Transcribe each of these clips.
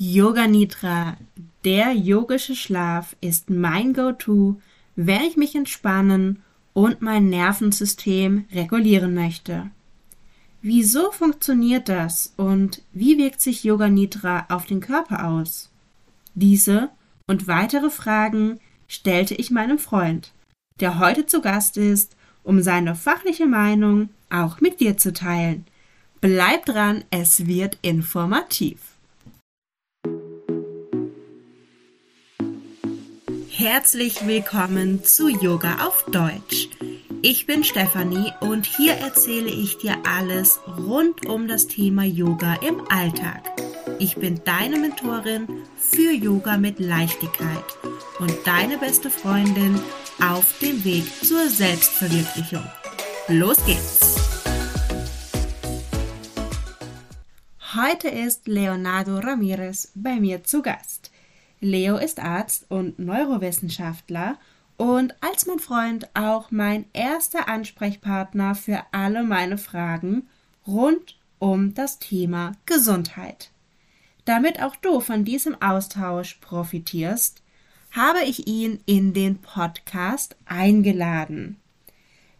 Yoga Nidra, der yogische Schlaf, ist mein Go-To, wenn ich mich entspannen und mein Nervensystem regulieren möchte. Wieso funktioniert das und wie wirkt sich Yoga Nidra auf den Körper aus? Diese und weitere Fragen stellte ich meinem Freund, der heute zu Gast ist, um seine fachliche Meinung auch mit dir zu teilen. Bleib dran, es wird informativ. Herzlich willkommen zu Yoga auf Deutsch. Ich bin Stefanie und hier erzähle ich dir alles rund um das Thema Yoga im Alltag. Ich bin deine Mentorin für Yoga mit Leichtigkeit und deine beste Freundin auf dem Weg zur Selbstverwirklichung. Los geht's! Heute ist Leonardo Ramirez bei mir zu Gast. Leo ist Arzt und Neurowissenschaftler und als mein Freund auch mein erster Ansprechpartner für alle meine Fragen rund um das Thema Gesundheit. Damit auch du von diesem Austausch profitierst, habe ich ihn in den Podcast eingeladen.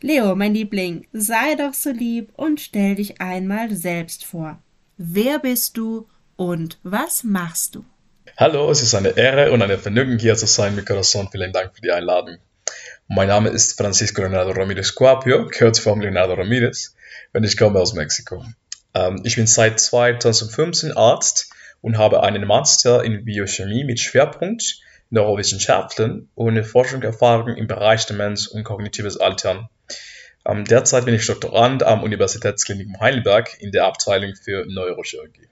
Leo, mein Liebling, sei doch so lieb und stell dich einmal selbst vor. Wer bist du und was machst du? Hallo, es ist eine Ehre und ein Vergnügen hier zu sein mit Corazon. Vielen Dank für die Einladung. Mein Name ist Francisco Leonardo Ramirez Cuapio, gehört vom Leonardo Ramirez und ich komme aus Mexiko. Ähm, ich bin seit 2015 Arzt und habe einen Master in Biochemie mit Schwerpunkt Neurowissenschaften und Forschungserfahrung im Bereich Demenz und kognitives Altern. Ähm, derzeit bin ich Doktorand am Universitätsklinikum Heidelberg in der Abteilung für Neurochirurgie.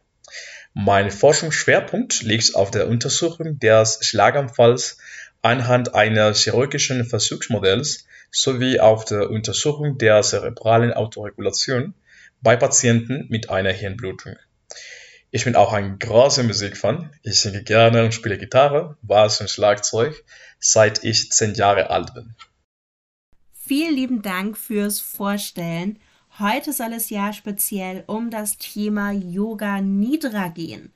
Mein Forschungsschwerpunkt liegt auf der Untersuchung des Schlaganfalls anhand eines chirurgischen Versuchsmodells sowie auf der Untersuchung der zerebralen Autoregulation bei Patienten mit einer Hirnblutung. Ich bin auch ein großer Musikfan. Ich singe gerne und spiele Gitarre, Bass und Schlagzeug, seit ich zehn Jahre alt bin. Vielen lieben Dank fürs Vorstellen Heute soll es ja speziell um das Thema Yoga Nidra gehen.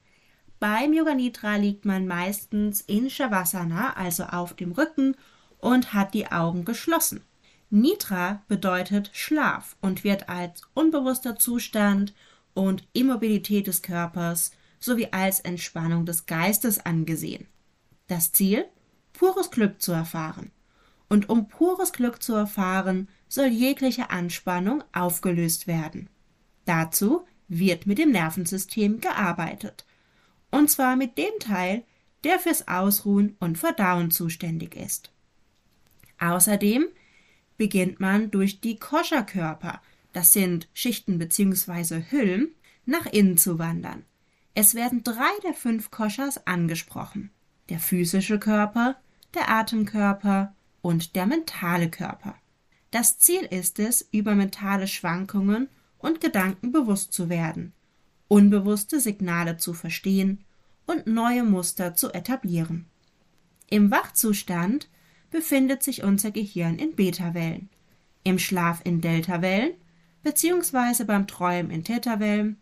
Beim Yoga Nidra liegt man meistens in Shavasana, also auf dem Rücken, und hat die Augen geschlossen. Nidra bedeutet Schlaf und wird als unbewusster Zustand und Immobilität des Körpers sowie als Entspannung des Geistes angesehen. Das Ziel? Pures Glück zu erfahren. Und um pures Glück zu erfahren, soll jegliche Anspannung aufgelöst werden. Dazu wird mit dem Nervensystem gearbeitet. Und zwar mit dem Teil, der fürs Ausruhen und Verdauen zuständig ist. Außerdem beginnt man durch die Koscherkörper, das sind Schichten bzw. Hüllen, nach innen zu wandern. Es werden drei der fünf Koschers angesprochen. Der physische Körper, der Atemkörper und der mentale Körper. Das Ziel ist es, über mentale Schwankungen und Gedanken bewusst zu werden, unbewusste Signale zu verstehen und neue Muster zu etablieren. Im Wachzustand befindet sich unser Gehirn in Beta-Wellen, im Schlaf in Delta-Wellen bzw. beim Träumen in Theta-Wellen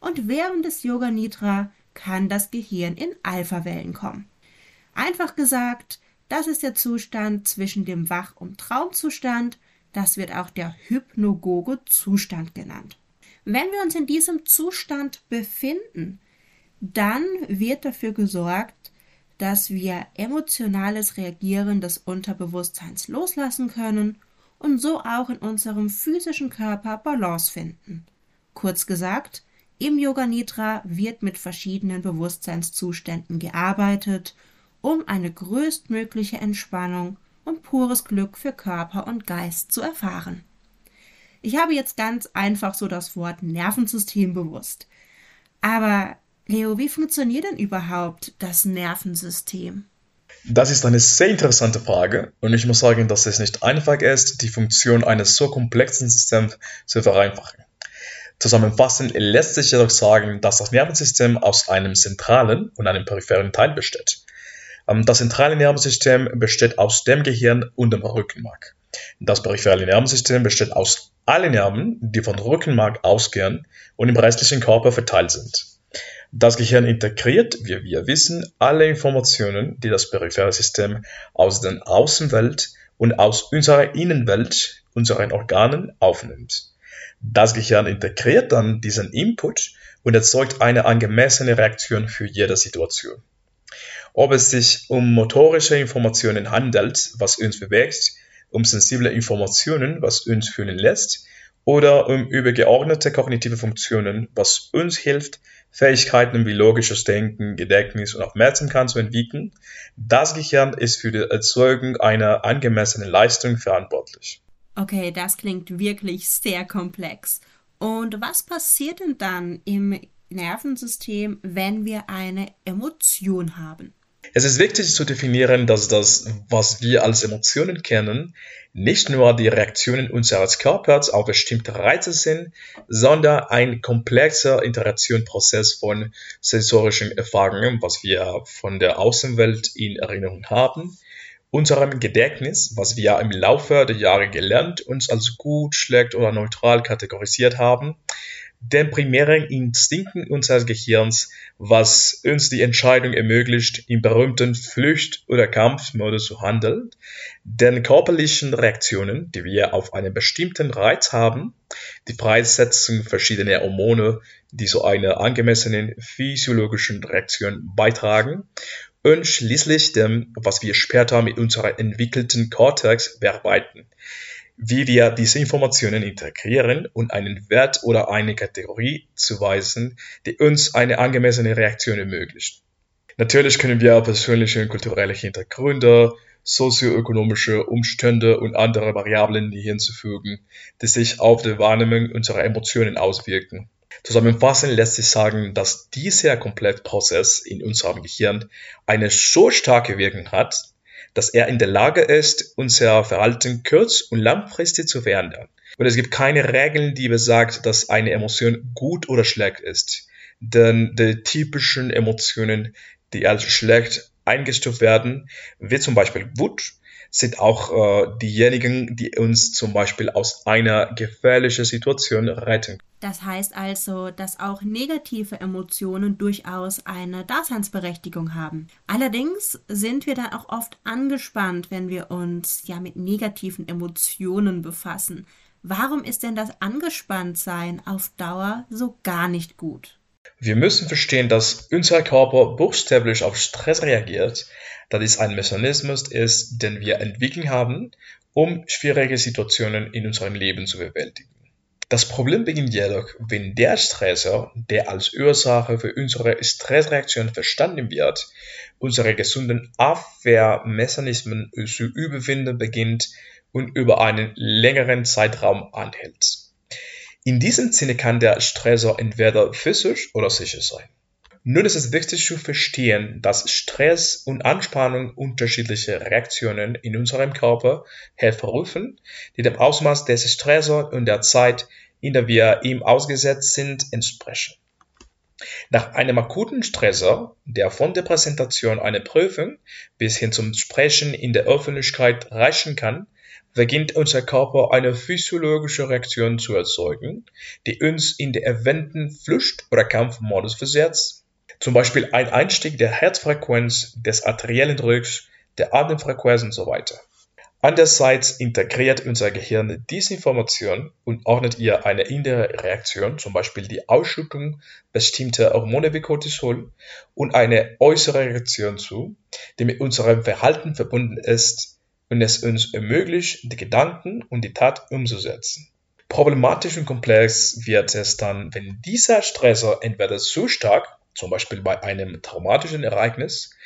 und während des Yoga Nidra kann das Gehirn in Alpha-Wellen kommen. Einfach gesagt, das ist der Zustand zwischen dem Wach- und Traumzustand. Das wird auch der hypnogoge Zustand genannt. Wenn wir uns in diesem Zustand befinden, dann wird dafür gesorgt, dass wir emotionales Reagieren des Unterbewusstseins loslassen können und so auch in unserem physischen Körper Balance finden. Kurz gesagt, im Yoga Nidra wird mit verschiedenen Bewusstseinszuständen gearbeitet um eine größtmögliche Entspannung und pures Glück für Körper und Geist zu erfahren. Ich habe jetzt ganz einfach so das Wort Nervensystem bewusst. Aber Leo, wie funktioniert denn überhaupt das Nervensystem? Das ist eine sehr interessante Frage und ich muss sagen, dass es nicht einfach ist, die Funktion eines so komplexen Systems zu vereinfachen. Zusammenfassend lässt sich jedoch sagen, dass das Nervensystem aus einem zentralen und einem peripheren Teil besteht. Ähm, das zentrale Nervensystem besteht aus dem Gehirn und dem Rückenmark. Das periphere Nervensystem besteht aus allen Nerven, die vom Rückenmark ausgehen und im restlichen Körper verteilt sind. Das Gehirn integriert, wie wir wissen, alle Informationen, die das periphere System aus der Außenwelt und aus unserer Innenwelt, unseren Organen aufnimmt. Das Gehirn integriert dann diesen Input und erzeugt eine angemessene Reaktion für jede Situation. Ob es sich um motorische Informationen handelt, was uns bewegt, um sensible Informationen, was uns fühlen lässt, oder um übergeordnete kognitive Funktionen, was uns hilft, Fähigkeiten wie logisches Denken, Gedächtnis und Aufmerksamkeit zu entwickeln. Das Gehirn ist für die Erzeugung einer angemessenen Leistung verantwortlich. Okay, das klingt wirklich sehr komplex. Und was passiert denn dann im Nervensystem, wenn wir eine Emotion haben? Es ist wichtig zu definieren, dass das, was wir als Emotionen kennen, nicht nur die Reaktionen unseres Körpers auf bestimmte Reize sind, sondern ein komplexer Interaktionsprozess von sensorischen Erfahrungen, was wir von der Außenwelt in Erinnerung haben, unserem Gedächtnis, was wir im Laufe der Jahre gelernt, uns als gut, schlecht oder neutral kategorisiert haben, den primären Instinkten unseres Gehirns, was uns die Entscheidung ermöglicht, im berühmten Flucht- oder Kampfmodus zu handeln, den körperlichen Reaktionen, die wir auf einen bestimmten Reiz haben, die Freisetzung verschiedener Hormone, die zu einer angemessenen physiologischen Reaktion beitragen, und schließlich dem, was wir später mit unserer entwickelten Cortex bearbeiten wie wir diese Informationen integrieren und einen Wert oder eine Kategorie zuweisen, die uns eine angemessene Reaktion ermöglicht. Natürlich können wir persönliche und kulturelle Hintergründe, sozioökonomische Umstände und andere Variablen hinzufügen, die sich auf die Wahrnehmung unserer Emotionen auswirken. Zusammenfassend lässt sich sagen, dass dieser Komplettprozess in unserem Gehirn eine so starke Wirkung hat, dass er in der Lage ist, unser Verhalten kurz- und langfristig zu verändern. Und es gibt keine Regeln, die besagt, dass eine Emotion gut oder schlecht ist. Denn die typischen Emotionen, die als schlecht eingestuft werden, wie zum Beispiel Wut, sind auch äh, diejenigen, die uns zum Beispiel aus einer gefährlichen Situation retten. Das heißt also, dass auch negative Emotionen durchaus eine Daseinsberechtigung haben. Allerdings sind wir dann auch oft angespannt, wenn wir uns ja mit negativen Emotionen befassen. Warum ist denn das Angespanntsein auf Dauer so gar nicht gut? Wir müssen verstehen, dass unser Körper buchstäblich auf Stress reagiert, da dies ein Mechanismus ist, den wir entwickelt haben, um schwierige Situationen in unserem Leben zu bewältigen. Das Problem beginnt jedoch, wenn der Stressor, der als Ursache für unsere Stressreaktion verstanden wird, unsere gesunden Abwehrmechanismen zu überwinden beginnt und über einen längeren Zeitraum anhält. In diesem Sinne kann der Stressor entweder physisch oder psychisch sein. Nun ist es wichtig zu verstehen, dass Stress und Anspannung unterschiedliche Reaktionen in unserem Körper hervorrufen, die dem Ausmaß des Stressors und der Zeit, in der wir ihm ausgesetzt sind, entsprechen. Nach einem akuten Stressor, der von der Präsentation einer Prüfung bis hin zum Sprechen in der Öffentlichkeit reichen kann, beginnt unser Körper eine physiologische Reaktion zu erzeugen, die uns in den erwähnten Flucht- oder Kampfmodus versetzt, zum Beispiel ein Einstieg der Herzfrequenz, des arteriellen Drucks, der Atemfrequenz und so weiter. Andererseits integriert unser Gehirn diese Information und ordnet ihr eine innere Reaktion, zum Beispiel die Ausschüttung bestimmter Hormone wie Cortisol, und eine äußere Reaktion zu, die mit unserem Verhalten verbunden ist, und es uns ermöglicht, die Gedanken und die Tat umzusetzen. Problematisch und komplex wird es dann, wenn dieser Stressor entweder zu stark, zum Beispiel bei einem traumatischen Ereignis,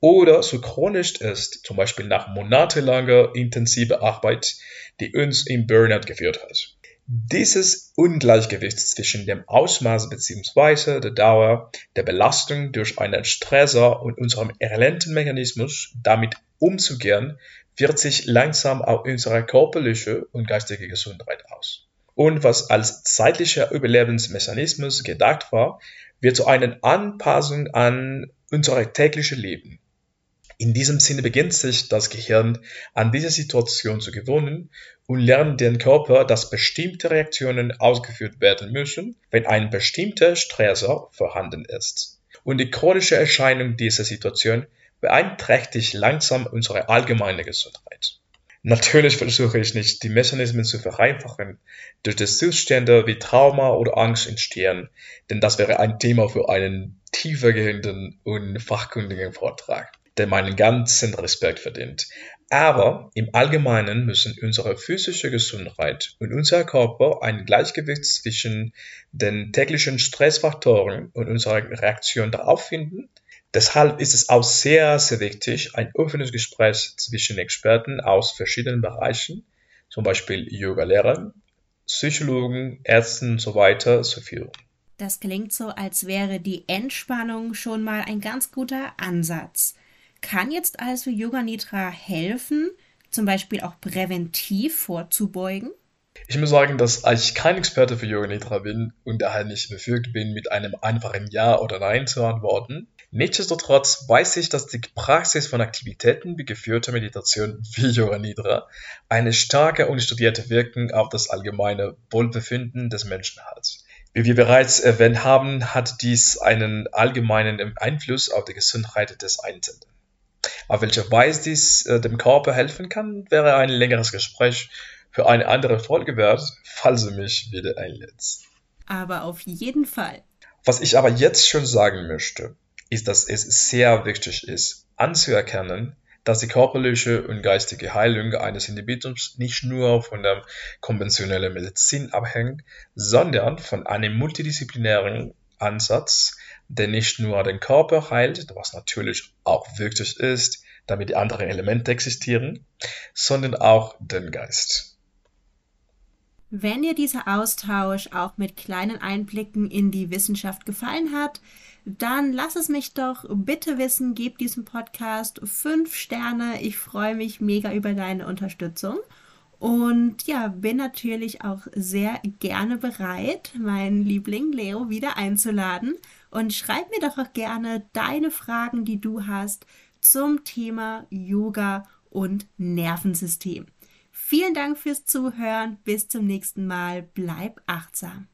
oder so chronisch ist, zum Beispiel nach monatelanger intensiver Arbeit, die uns im Burnout geführt hat. Dieses Ungleichgewicht zwischen dem Ausmaß bzw. der Dauer der Belastung durch einen Stressor und unserem erlernten Mechanismus, damit umzugehen, wirkt sich langsam auf unsere körperliche und geistige Gesundheit aus. Und was als zeitlicher Überlebensmechanismus gedacht war, wird zu einer Anpassung an unser tägliches Leben. In diesem Sinne beginnt sich das Gehirn an diese Situation zu gewöhnen und lernt den Körper, dass bestimmte Reaktionen ausgeführt werden müssen, wenn ein bestimmter Stressor vorhanden ist. und die chronische Erscheinung dieser Situation beeinträchtigt langsam unsere allgemeine Gesundheit. Natürlich versuche ich nicht, die Mechanismen zu vereinfachen, durch die Zustände wie Trauma oder Angst entstehen, denn das wäre ein Thema für einen tiefergehenden und fachkundigen Vortrag, der meinen ganzen Respekt verdient. Aber im Allgemeinen müssen unsere physische Gesundheit und unser Körper ein Gleichgewicht zwischen den täglichen Stressfaktoren und unserer Reaktion darauf finden, Deshalb ist es auch sehr, sehr wichtig, ein offenes Gespräch zwischen Experten aus verschiedenen Bereichen, zum Beispiel Yoga-Lehrern, Psychologen, Ärzten und so weiter zu führen. Das klingt so, als wäre die Entspannung schon mal ein ganz guter Ansatz. Kann jetzt also Yoga Nidra helfen, zum Beispiel auch präventiv vorzubeugen? Ich muss sagen, dass ich kein Experte für Yoga Nidra bin und daher nicht befügt bin, mit einem einfachen Ja oder Nein zu antworten. Nichtsdestotrotz weiß ich, dass die Praxis von Aktivitäten wie geführter Meditation wie Yoga Nidra eine starke und studierte Wirkung auf das allgemeine Wohlbefinden des Menschen hat. Wie wir bereits erwähnt haben, hat dies einen allgemeinen Einfluss auf die Gesundheit des Einzelnen. Auf welche Weise dies äh, dem Körper helfen kann, wäre ein längeres Gespräch für eine andere Folge wert, falls du mich wieder einlädst. Aber auf jeden Fall. Was ich aber jetzt schon sagen möchte, ist, dass es sehr wichtig ist, anzuerkennen, dass die körperliche und geistige Heilung eines Individuums nicht nur von der konventionellen Medizin abhängt, sondern von einem multidisziplinären Ansatz, der nicht nur den Körper heilt, was natürlich auch wichtig ist, damit die anderen Elemente existieren, sondern auch den Geist. Wenn dir dieser Austausch auch mit kleinen Einblicken in die Wissenschaft gefallen hat, dann lass es mich doch bitte wissen, gib diesem Podcast fünf Sterne. Ich freue mich mega über deine Unterstützung. Und ja, bin natürlich auch sehr gerne bereit, meinen Liebling Leo wieder einzuladen. Und schreib mir doch auch gerne deine Fragen, die du hast zum Thema Yoga und Nervensystem. Vielen Dank fürs Zuhören. Bis zum nächsten Mal. Bleib achtsam.